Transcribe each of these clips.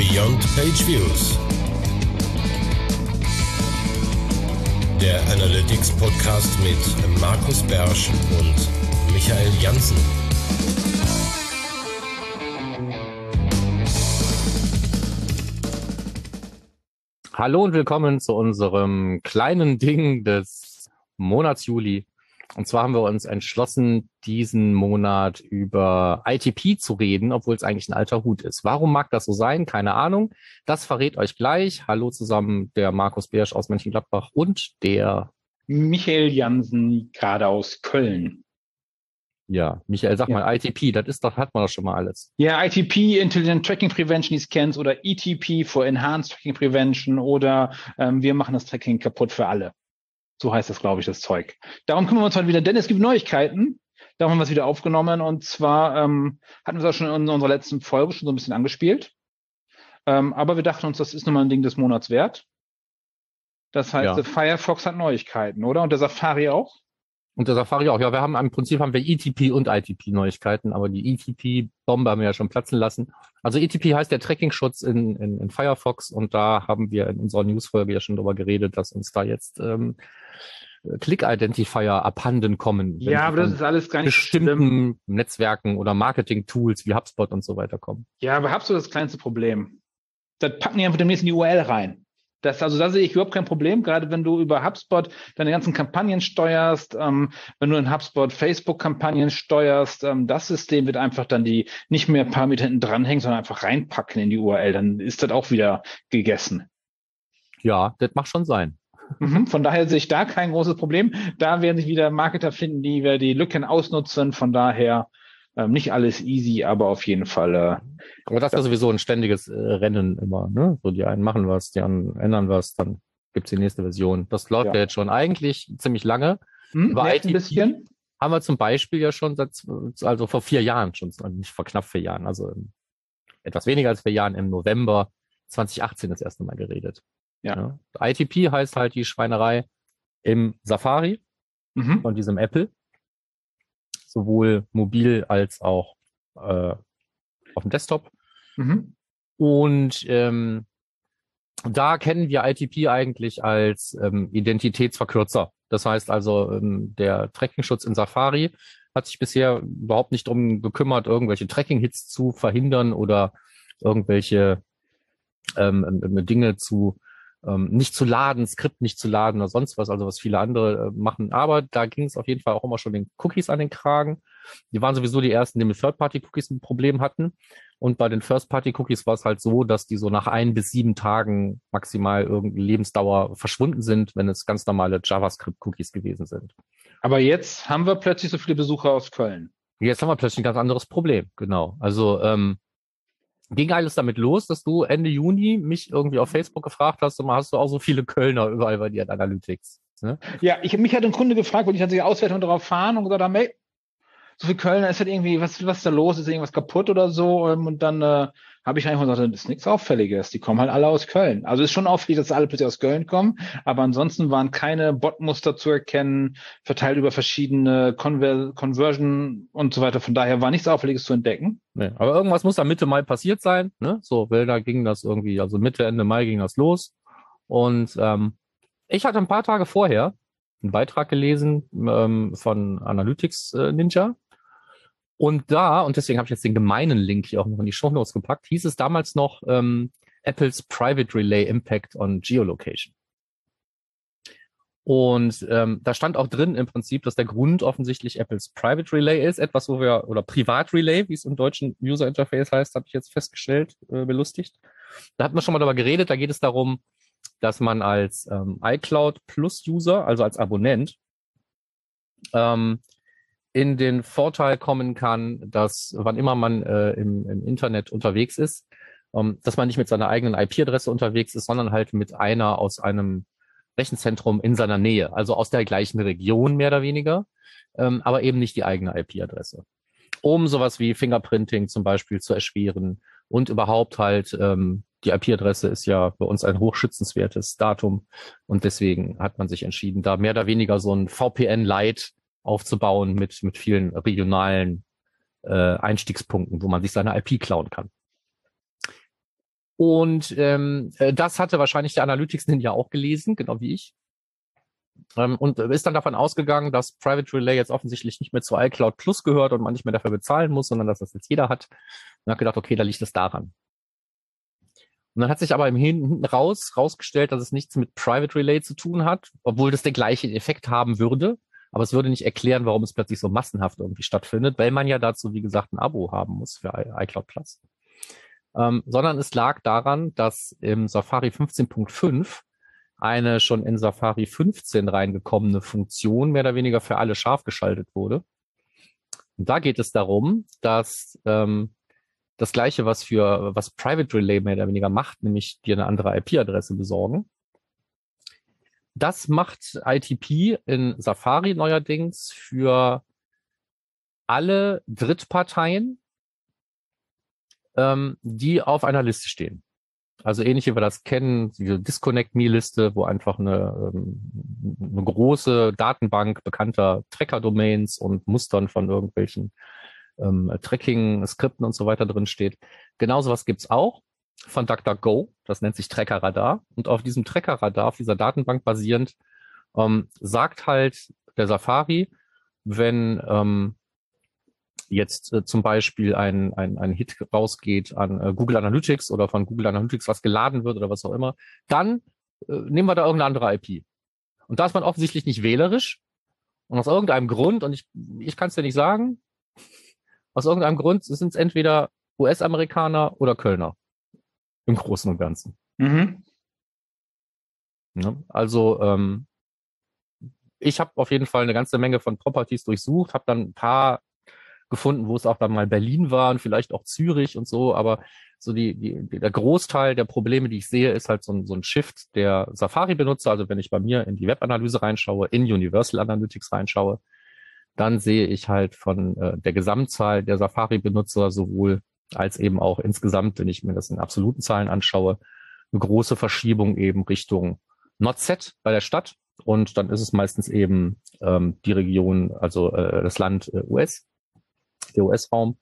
Beyond Page Views. Der Analytics Podcast mit Markus Bersch und Michael Janssen. Hallo und willkommen zu unserem kleinen Ding des Monats Juli. Und zwar haben wir uns entschlossen, diesen Monat über ITP zu reden, obwohl es eigentlich ein alter Hut ist. Warum mag das so sein? Keine Ahnung. Das verrät euch gleich. Hallo zusammen, der Markus Beersch aus Mönchengladbach und der Michael Jansen, gerade aus Köln. Ja, Michael, sag ja. mal, ITP, das ist doch, hat man doch schon mal alles. Ja, ITP, Intelligent Tracking Prevention, die Scans oder ETP for Enhanced Tracking Prevention oder ähm, wir machen das Tracking kaputt für alle. So heißt das, glaube ich, das Zeug. Darum kümmern wir uns heute wieder, denn es gibt Neuigkeiten. Darum haben wir es wieder aufgenommen und zwar ähm, hatten wir es auch schon in unserer letzten Folge schon so ein bisschen angespielt. Ähm, aber wir dachten uns, das ist nochmal ein Ding des Monats wert. Das heißt, ja. Firefox hat Neuigkeiten, oder? Und der Safari auch? Und der Safari auch. Ja, wir haben im Prinzip haben wir ETP und ITP Neuigkeiten, aber die ETP-Bombe haben wir ja schon platzen lassen. Also ETP heißt der Tracking-Schutz in, in, in Firefox und da haben wir in unserer Newsfolge ja schon drüber geredet, dass uns da jetzt ähm, Click-Identifier abhanden kommen. Ja, aber das ist alles gar nicht bestimmten schlimm. Netzwerken oder Marketing-Tools wie HubSpot und so weiter kommen. Ja, aber HubSpot ist das kleinste Problem. Das packen die einfach demnächst in die URL rein. Das, also da sehe ich überhaupt kein Problem, gerade wenn du über HubSpot deine ganzen Kampagnen steuerst, ähm, wenn du in HubSpot Facebook-Kampagnen steuerst, ähm, das System wird einfach dann die nicht mehr ein paar Meter hinten dranhängen, sondern einfach reinpacken in die URL. Dann ist das auch wieder gegessen. Ja, das macht schon sein. Mhm, von daher sehe ich da kein großes Problem. Da werden sich wieder Marketer finden, die wir die Lücken ausnutzen. Von daher ähm, nicht alles easy, aber auf jeden Fall. Äh, aber das ist ja sowieso ein ständiges äh, Rennen immer. Ne? So die einen machen was, die anderen ändern was, dann gibt's die nächste Version. Das läuft ja, ja jetzt schon eigentlich ziemlich lange. Hm, Über ein bisschen. Haben wir zum Beispiel ja schon seit, also vor vier Jahren schon, nicht vor knapp vier Jahren, also etwas weniger als vier Jahren im November 2018 das erste Mal geredet. Ja. ja. ITP heißt halt die Schweinerei im Safari mhm. von diesem Apple sowohl mobil als auch äh, auf dem Desktop. Mhm. Und ähm, da kennen wir ITP eigentlich als ähm, Identitätsverkürzer. Das heißt also, ähm, der Tracking-Schutz in Safari hat sich bisher überhaupt nicht darum gekümmert, irgendwelche Tracking-Hits zu verhindern oder irgendwelche ähm, ähm Dinge zu ähm, nicht zu laden, Skript nicht zu laden oder sonst was, also was viele andere äh, machen. Aber da ging es auf jeden Fall auch immer schon den Cookies an den Kragen. Die waren sowieso die ersten, die mit Third-Party-Cookies ein Problem hatten. Und bei den First-Party-Cookies war es halt so, dass die so nach ein bis sieben Tagen maximal irgendwie Lebensdauer verschwunden sind, wenn es ganz normale JavaScript-Cookies gewesen sind. Aber jetzt haben wir plötzlich so viele Besucher aus Köln. Jetzt haben wir plötzlich ein ganz anderes Problem, genau. Also ähm, ging alles damit los, dass du Ende Juni mich irgendwie auf Facebook gefragt hast, und hast du auch so viele Kölner überall bei dir in Analytics. Ne? Ja, ich mich hat ein Kunde gefragt, weil ich hatte die Auswertung darauf fahren und gesagt hey, so viel Kölner ist halt irgendwie, was, was ist da los? Ist irgendwas kaputt oder so? Ähm, und dann äh, habe ich einfach gesagt, das ist nichts Auffälliges. Die kommen halt alle aus Köln. Also ist schon auffällig, dass alle plötzlich aus Köln kommen, aber ansonsten waren keine Botmuster zu erkennen, verteilt über verschiedene Conver Conversion und so weiter. Von daher war nichts Auffälliges zu entdecken. Nee, aber irgendwas muss da Mitte Mai passiert sein. Ne? So, weil da ging das irgendwie, also Mitte, Ende Mai ging das los. Und ähm, ich hatte ein paar Tage vorher einen Beitrag gelesen ähm, von Analytics äh, Ninja und da, und deswegen habe ich jetzt den gemeinen Link hier auch noch in die Show Notes gepackt, hieß es damals noch ähm, Apples Private Relay Impact on Geolocation. Und ähm, da stand auch drin im Prinzip, dass der Grund offensichtlich Apples Private Relay ist, etwas, wo wir, oder Privat Relay, wie es im deutschen User Interface heißt, habe ich jetzt festgestellt, äh, belustigt. Da hat man schon mal darüber geredet, da geht es darum, dass man als ähm, iCloud Plus User, also als Abonnent, ähm, in den Vorteil kommen kann, dass wann immer man äh, im, im Internet unterwegs ist, ähm, dass man nicht mit seiner eigenen IP-Adresse unterwegs ist, sondern halt mit einer aus einem Rechenzentrum in seiner Nähe, also aus der gleichen Region mehr oder weniger, ähm, aber eben nicht die eigene IP-Adresse. Um sowas wie Fingerprinting zum Beispiel zu erschweren und überhaupt halt, ähm, die IP-Adresse ist ja bei uns ein hochschützenswertes Datum und deswegen hat man sich entschieden, da mehr oder weniger so ein VPN-Light aufzubauen mit, mit vielen regionalen äh, Einstiegspunkten, wo man sich seine IP klauen kann. Und ähm, äh, das hatte wahrscheinlich der Analytics Ninja auch gelesen, genau wie ich. Ähm, und ist dann davon ausgegangen, dass Private Relay jetzt offensichtlich nicht mehr zu iCloud Plus gehört und man nicht mehr dafür bezahlen muss, sondern dass das jetzt jeder hat. Und hat gedacht, okay, da liegt es daran. Und dann hat sich aber im Hinten raus rausgestellt, dass es nichts mit Private Relay zu tun hat, obwohl das den gleichen Effekt haben würde. Aber es würde nicht erklären, warum es plötzlich so massenhaft irgendwie stattfindet, weil man ja dazu, wie gesagt, ein Abo haben muss für iCloud Plus. Ähm, sondern es lag daran, dass im Safari 15.5 eine schon in Safari 15 reingekommene Funktion mehr oder weniger für alle scharf geschaltet wurde. Und da geht es darum, dass ähm, das gleiche, was für was Private Relay mehr oder weniger macht, nämlich dir eine andere IP-Adresse besorgen. Das macht ITP in Safari neuerdings für alle Drittparteien, ähm, die auf einer Liste stehen. Also ähnlich wie wir das kennen, diese Disconnect-Me-Liste, wo einfach eine, ähm, eine große Datenbank bekannter Tracker-Domains und Mustern von irgendwelchen ähm, Tracking-Skripten und so weiter drin steht. Genauso was gibt's auch von DuckDuckGo. Das nennt sich Tracker Radar. Und auf diesem Tracker Radar, auf dieser Datenbank basierend, ähm, sagt halt der Safari, wenn ähm, jetzt äh, zum Beispiel ein, ein, ein Hit rausgeht an äh, Google Analytics oder von Google Analytics was geladen wird oder was auch immer, dann äh, nehmen wir da irgendeine andere IP. Und da ist man offensichtlich nicht wählerisch. Und aus irgendeinem Grund, und ich, ich kann es dir nicht sagen, aus irgendeinem Grund sind es entweder US-Amerikaner oder Kölner. Im Großen und Ganzen. Mhm. Ja, also ähm, ich habe auf jeden Fall eine ganze Menge von Properties durchsucht, habe dann ein paar gefunden, wo es auch dann mal Berlin war und vielleicht auch Zürich und so, aber so die, die, der Großteil der Probleme, die ich sehe, ist halt so ein, so ein Shift der Safari-Benutzer. Also wenn ich bei mir in die Webanalyse reinschaue, in Universal Analytics reinschaue, dann sehe ich halt von äh, der Gesamtzahl der Safari-Benutzer sowohl als eben auch insgesamt, wenn ich mir das in absoluten Zahlen anschaue, eine große Verschiebung eben Richtung Not-Set bei der Stadt. Und dann ist es meistens eben ähm, die Region, also äh, das Land äh, US der US-Raum.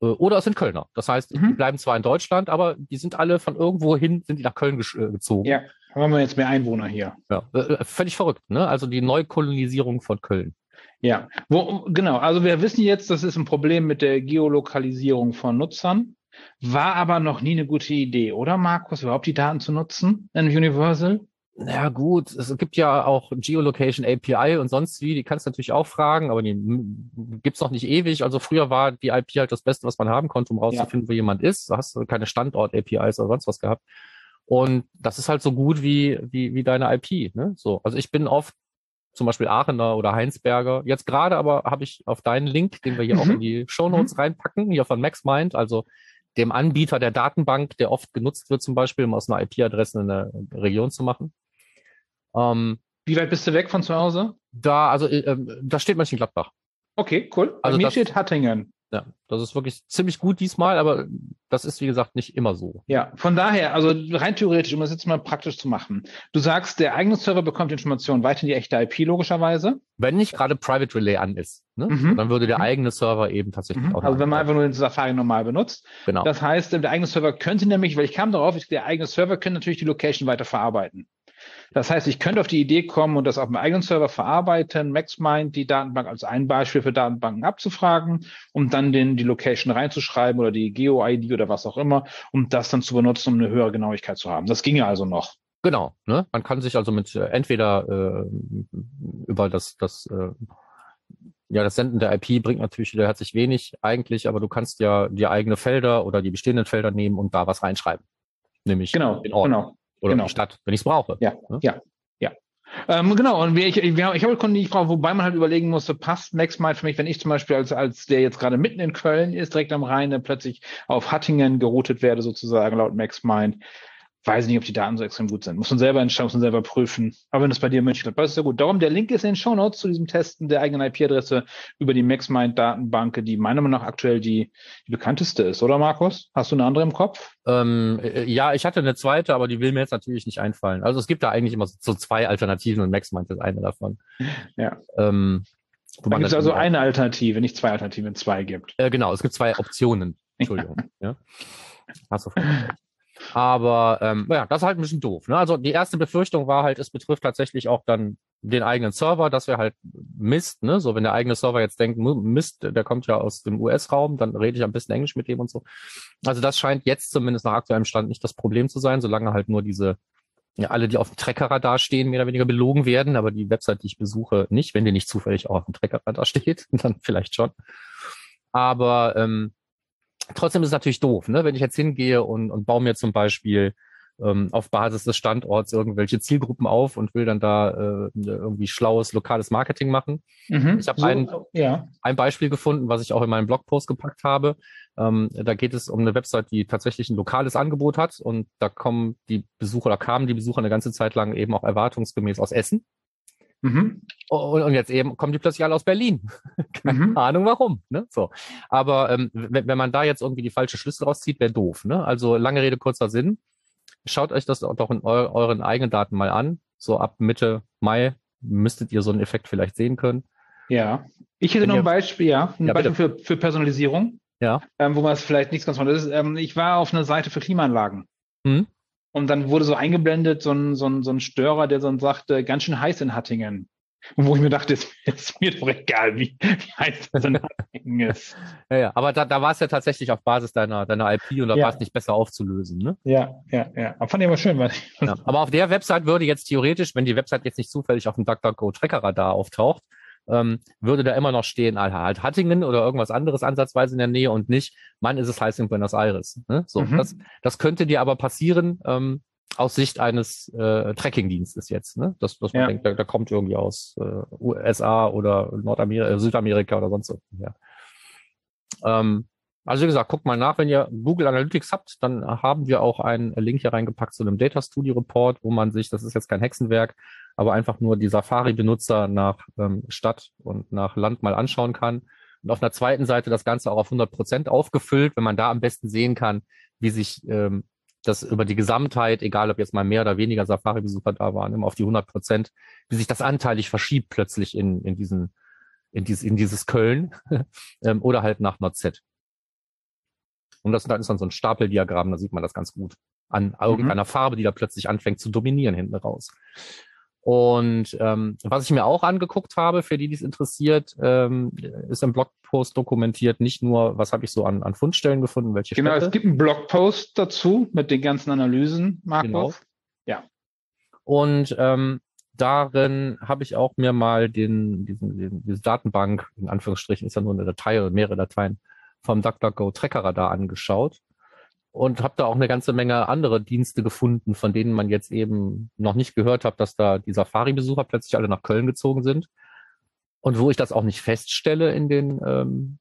Äh, oder es sind Kölner. Das heißt, mhm. die bleiben zwar in Deutschland, aber die sind alle von irgendwo hin, sind die nach Köln äh, gezogen. Ja, haben wir jetzt mehr Einwohner hier. Ja, äh, völlig verrückt, ne? Also die Neukolonisierung von Köln. Ja, wo, genau. Also wir wissen jetzt, das ist ein Problem mit der Geolokalisierung von Nutzern. War aber noch nie eine gute Idee, oder Markus, überhaupt die Daten zu nutzen in Universal? Ja gut, es gibt ja auch Geolocation API und sonst wie, die kannst du natürlich auch fragen, aber die gibt's noch nicht ewig. Also früher war die IP halt das Beste, was man haben konnte, um rauszufinden, ja. wo jemand ist. Da hast du keine Standort-APIs oder sonst was gehabt. Und das ist halt so gut wie, wie, wie deine IP. Ne? So, also ich bin oft zum Beispiel Aachener oder Heinsberger. Jetzt gerade aber habe ich auf deinen Link, den wir hier mhm. auch in die Show Notes mhm. reinpacken, hier von MaxMind, also dem Anbieter der Datenbank, der oft genutzt wird, zum Beispiel, um aus einer IP-Adresse eine Region zu machen. Ähm, Wie weit bist du weg von zu Hause? Da, also äh, ähm, da steht Mönchengladbach. Okay, cool. Bei also mir das, steht Hattingen. Ja, das ist wirklich ziemlich gut diesmal, aber das ist, wie gesagt, nicht immer so. Ja, von daher, also rein theoretisch, um das jetzt mal praktisch zu machen. Du sagst, der eigene Server bekommt Informationen weiter in die echte IP logischerweise. Wenn nicht gerade Private Relay an ist, ne? mhm. dann würde der mhm. eigene Server eben tatsächlich mhm. auch. Also wenn man einfach nur den Safari normal benutzt. Genau. Das heißt, der eigene Server könnte nämlich, weil ich kam darauf, der eigene Server könnte natürlich die Location weiter verarbeiten. Das heißt, ich könnte auf die Idee kommen und das auf meinem eigenen Server verarbeiten, MaxMind die Datenbank als ein Beispiel für Datenbanken abzufragen, um dann den, die Location reinzuschreiben oder die Geo-ID oder was auch immer, um das dann zu benutzen, um eine höhere Genauigkeit zu haben. Das ginge also noch. Genau, ne? Man kann sich also mit äh, entweder äh, über das, das äh, ja, das Senden der IP bringt natürlich wieder herzlich wenig eigentlich, aber du kannst ja die eigene Felder oder die bestehenden Felder nehmen und da was reinschreiben. Nämlich genau, den Ort. Genau. Oder genau. die Stadt, wenn ich es brauche. Ja, ja, ja. ja. Ähm, genau, und wir, ich, wir, ich habe Kunden, die Frage, wobei man halt überlegen musste, passt MaxMind für mich, wenn ich zum Beispiel als, als der jetzt gerade mitten in Köln ist, direkt am Rhein, plötzlich auf Hattingen geroutet werde, sozusagen laut MaxMind, weiß nicht, ob die Daten so extrem gut sind. Muss man selber entscheiden, muss man selber prüfen. Aber wenn das bei dir in München klappt, ist ja gut. Darum, der Link ist in den Show Notes zu diesem Testen der eigenen IP-Adresse über die MaxMind-Datenbank, die meiner Meinung nach aktuell die, die bekannteste ist, oder Markus? Hast du eine andere im Kopf? Ähm, äh, ja, ich hatte eine zweite, aber die will mir jetzt natürlich nicht einfallen. Also es gibt da eigentlich immer so zwei Alternativen und MaxMind ist eine davon. Ja. Ähm, da gibt es also eine Alternative, nicht zwei Alternativen, zwei gibt. Äh, genau, es gibt zwei Optionen. Entschuldigung. ja. Hast du Aber ähm, ja, das ist halt ein bisschen doof. Ne? Also die erste Befürchtung war halt, es betrifft tatsächlich auch dann den eigenen Server, das wäre halt Mist, ne? So, wenn der eigene Server jetzt denkt, Mist, der kommt ja aus dem US-Raum, dann rede ich am besten Englisch mit dem und so. Also das scheint jetzt zumindest nach aktuellem Stand nicht das Problem zu sein, solange halt nur diese, ja, alle, die auf dem Treckerradar stehen, mehr oder weniger belogen werden, aber die Website, die ich besuche, nicht, wenn die nicht zufällig auch auf dem Treckerradar steht, dann vielleicht schon. Aber ähm, trotzdem ist es natürlich doof, ne? Wenn ich jetzt hingehe und, und baue mir zum Beispiel ähm, auf Basis des Standorts irgendwelche Zielgruppen auf und will dann da äh, irgendwie schlaues lokales Marketing machen. Mhm, ich habe so, ein, ja. ein Beispiel gefunden, was ich auch in meinen Blogpost gepackt habe. Ähm, da geht es um eine Website, die tatsächlich ein lokales Angebot hat und da kommen die Besucher oder kamen die Besucher eine ganze Zeit lang eben auch erwartungsgemäß aus Essen. Mhm. Und, und, jetzt eben kommen die plötzlich alle aus Berlin. Keine mhm. Ahnung warum. Ne? So. Aber ähm, wenn, wenn man da jetzt irgendwie die falsche Schlüssel rauszieht, wäre doof. Ne? Also lange Rede, kurzer Sinn. Schaut euch das doch in eu euren eigenen Daten mal an. So ab Mitte Mai müsstet ihr so einen Effekt vielleicht sehen können. Ja. Ich hätte noch ein Beispiel, ja, ein ja, Beispiel für, für Personalisierung. Ja. Ähm, wo man es vielleicht nichts ganz ist. Ähm, ich war auf einer Seite für Klimaanlagen. Hm? Und dann wurde so eingeblendet, so ein, so ein, so ein Störer, der dann sagte, ganz schön heiß in Hattingen. Und wo ich mir dachte, es ist mir doch egal, wie, wie heiß das in Hattingen ist. Ja, ja, aber da, da war es ja tatsächlich auf Basis deiner, deiner IP und da ja. war es nicht besser aufzulösen, ne? Ja, ja, ja. Aber fand ich immer schön. Weil ja, aber auf der Website würde jetzt theoretisch, wenn die Website jetzt nicht zufällig auf dem DuckDuckGo-Tracker-Radar auftaucht, ähm, würde da immer noch stehen, halt, Hattingen oder irgendwas anderes ansatzweise in der Nähe und nicht, Mann, ist es heiß in Buenos Aires. Ne? So, mhm. das, das könnte dir aber passieren, ähm, aus Sicht eines äh, Tracking-Dienstes jetzt, ne? Dass, dass man ja. denkt, da, da kommt irgendwie aus äh, USA oder Nordamerika, äh, Südamerika oder sonst so. Ja. Ähm, also wie gesagt, guckt mal nach, wenn ihr Google Analytics habt, dann haben wir auch einen Link hier reingepackt zu einem Data Studio Report, wo man sich, das ist jetzt kein Hexenwerk, aber einfach nur die Safari-Benutzer nach ähm, Stadt und nach Land mal anschauen kann. Und auf einer zweiten Seite das Ganze auch auf 100 Prozent aufgefüllt, wenn man da am besten sehen kann, wie sich ähm, das über die Gesamtheit, egal ob jetzt mal mehr oder weniger Safari-Besucher da waren, immer auf die 100 Prozent, wie sich das anteilig verschiebt plötzlich in, in diesen, in dieses, in dieses Köln ähm, oder halt nach NordZ. Und das ist dann so ein Stapeldiagramm, da sieht man das ganz gut an mhm. irgendeiner mhm. Farbe, die da plötzlich anfängt zu dominieren hinten raus. Und ähm, was ich mir auch angeguckt habe, für die, die es interessiert, ähm, ist im Blogpost dokumentiert, nicht nur, was habe ich so an, an Fundstellen gefunden, welche Genau, Städte. es gibt einen Blogpost dazu mit den ganzen Analysen, Markus. Genau. Ja. Und ähm, darin habe ich auch mir mal den, diesen, diesen, diese Datenbank, in Anführungsstrichen ist ja nur eine Datei oder mehrere Dateien, vom DuckDuckGo Tracker-Radar angeschaut und habe da auch eine ganze Menge andere Dienste gefunden, von denen man jetzt eben noch nicht gehört hat, dass da die Safari-Besucher plötzlich alle nach Köln gezogen sind. Und wo ich das auch nicht feststelle in den, ähm,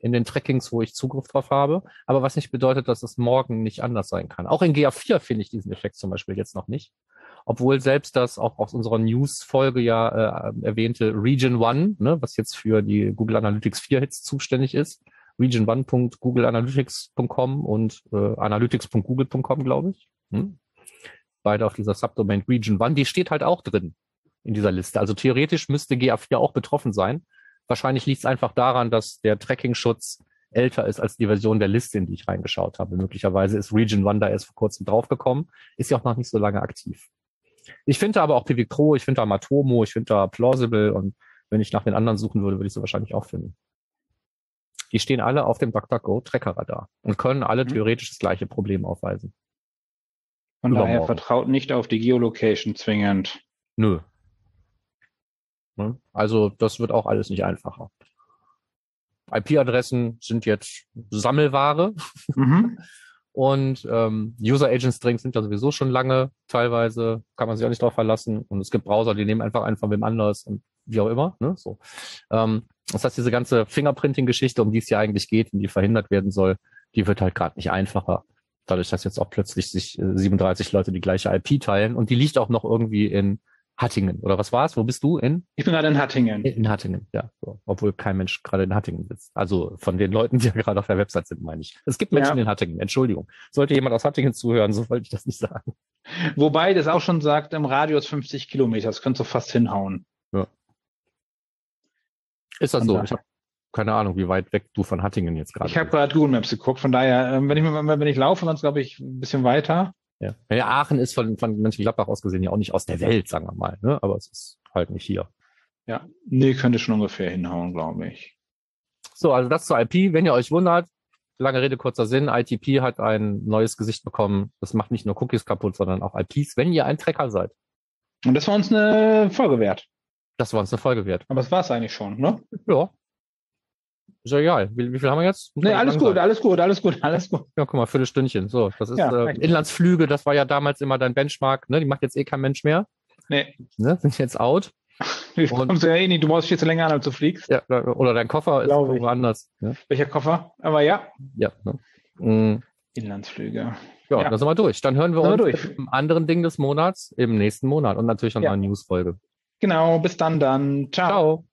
in den Trackings, wo ich Zugriff drauf habe. Aber was nicht bedeutet, dass es morgen nicht anders sein kann. Auch in GA4 finde ich diesen Effekt zum Beispiel jetzt noch nicht. Obwohl selbst das auch aus unserer News-Folge ja äh, erwähnte Region One, ne, was jetzt für die Google Analytics 4 Hits zuständig ist, region1.googleanalytics.com und äh, analytics.google.com, glaube ich. Hm? Beide auf dieser Subdomain Region 1. Die steht halt auch drin in dieser Liste. Also theoretisch müsste GA4 auch betroffen sein. Wahrscheinlich liegt es einfach daran, dass der Tracking-Schutz älter ist als die Version der Liste, in die ich reingeschaut habe. Möglicherweise ist Region 1 da erst vor kurzem draufgekommen, ist ja auch noch nicht so lange aktiv. Ich finde aber auch Pivicro, ich finde da Matomo, ich finde da Plausible und wenn ich nach den anderen suchen würde, würde ich sie wahrscheinlich auch finden. Die stehen alle auf dem DuckDuckGo Trackerradar und können alle mhm. theoretisch das gleiche Problem aufweisen. Von daher vertraut nicht auf die Geolocation zwingend. Nö. Ne? Also das wird auch alles nicht einfacher. IP-Adressen sind jetzt Sammelware. Mhm. Und ähm, User Agent Strings sind ja sowieso schon lange teilweise, kann man sich auch nicht darauf verlassen. Und es gibt Browser, die nehmen einfach einen von wem anders und wie auch immer. Ne? So. Ähm, das heißt, diese ganze Fingerprinting-Geschichte, um die es ja eigentlich geht und die verhindert werden soll, die wird halt gerade nicht einfacher. Dadurch, dass jetzt auch plötzlich sich äh, 37 Leute die gleiche IP teilen und die liegt auch noch irgendwie in Hattingen. Oder was war es? Wo bist du? In? Ich bin gerade in Hattingen. In Hattingen, ja. So. Obwohl kein Mensch gerade in Hattingen sitzt. Also von den Leuten, die ja gerade auf der Website sind, meine ich. Es gibt Menschen ja. in Hattingen, Entschuldigung. Sollte jemand aus Hattingen zuhören, so wollte ich das nicht sagen. Wobei das auch schon sagt, im Radius 50 Kilometer, das könntest du fast hinhauen. Ja. Ist das so? Ich habe keine Ahnung, wie weit weg du von Hattingen jetzt gerade Ich habe gerade Google Maps geguckt, von daher, ähm, wenn ich, wenn ich laufe, dann ist glaube ich ein bisschen weiter. Ja. ja, Aachen ist von, von Mönchengladbach aus gesehen ja auch nicht aus der Welt, sagen wir mal, ne? aber es ist halt nicht hier. Ja, nee, könnte schon ungefähr hinhauen, glaube ich. So, also das zur IP. Wenn ihr euch wundert, lange Rede, kurzer Sinn, ITP hat ein neues Gesicht bekommen. Das macht nicht nur Cookies kaputt, sondern auch IPs, wenn ihr ein Tracker seid. Und das war uns eine Folge wert. Das war uns eine Folge wert. Aber das war es eigentlich schon, ne? Ja. Ist ja egal. Wie, wie viel haben wir jetzt? Nee, alles gut, alles gut, alles gut, alles gut. Ja, guck mal, Viertelstündchen. So, das ist ja, äh, Inlandsflüge, das war ja damals immer dein Benchmark, ne? Die macht jetzt eh kein Mensch mehr. Nee. Ne? Sind jetzt out. Du kommst ja eh nicht, du brauchst viel zu länger an, als du fliegst. Ja, oder dein Koffer ist Glaube ich. irgendwo anders. Ne? Welcher Koffer? Aber ja. Ja. Ne? Mhm. Inlandsflüge. Ja, Ja. dann sind wir durch. Dann hören wir wir uns durch. im anderen Ding des Monats im nächsten Monat und natürlich noch Ja. eine Newsfolge. Genau, bis dann dann. Ciao. Ciao.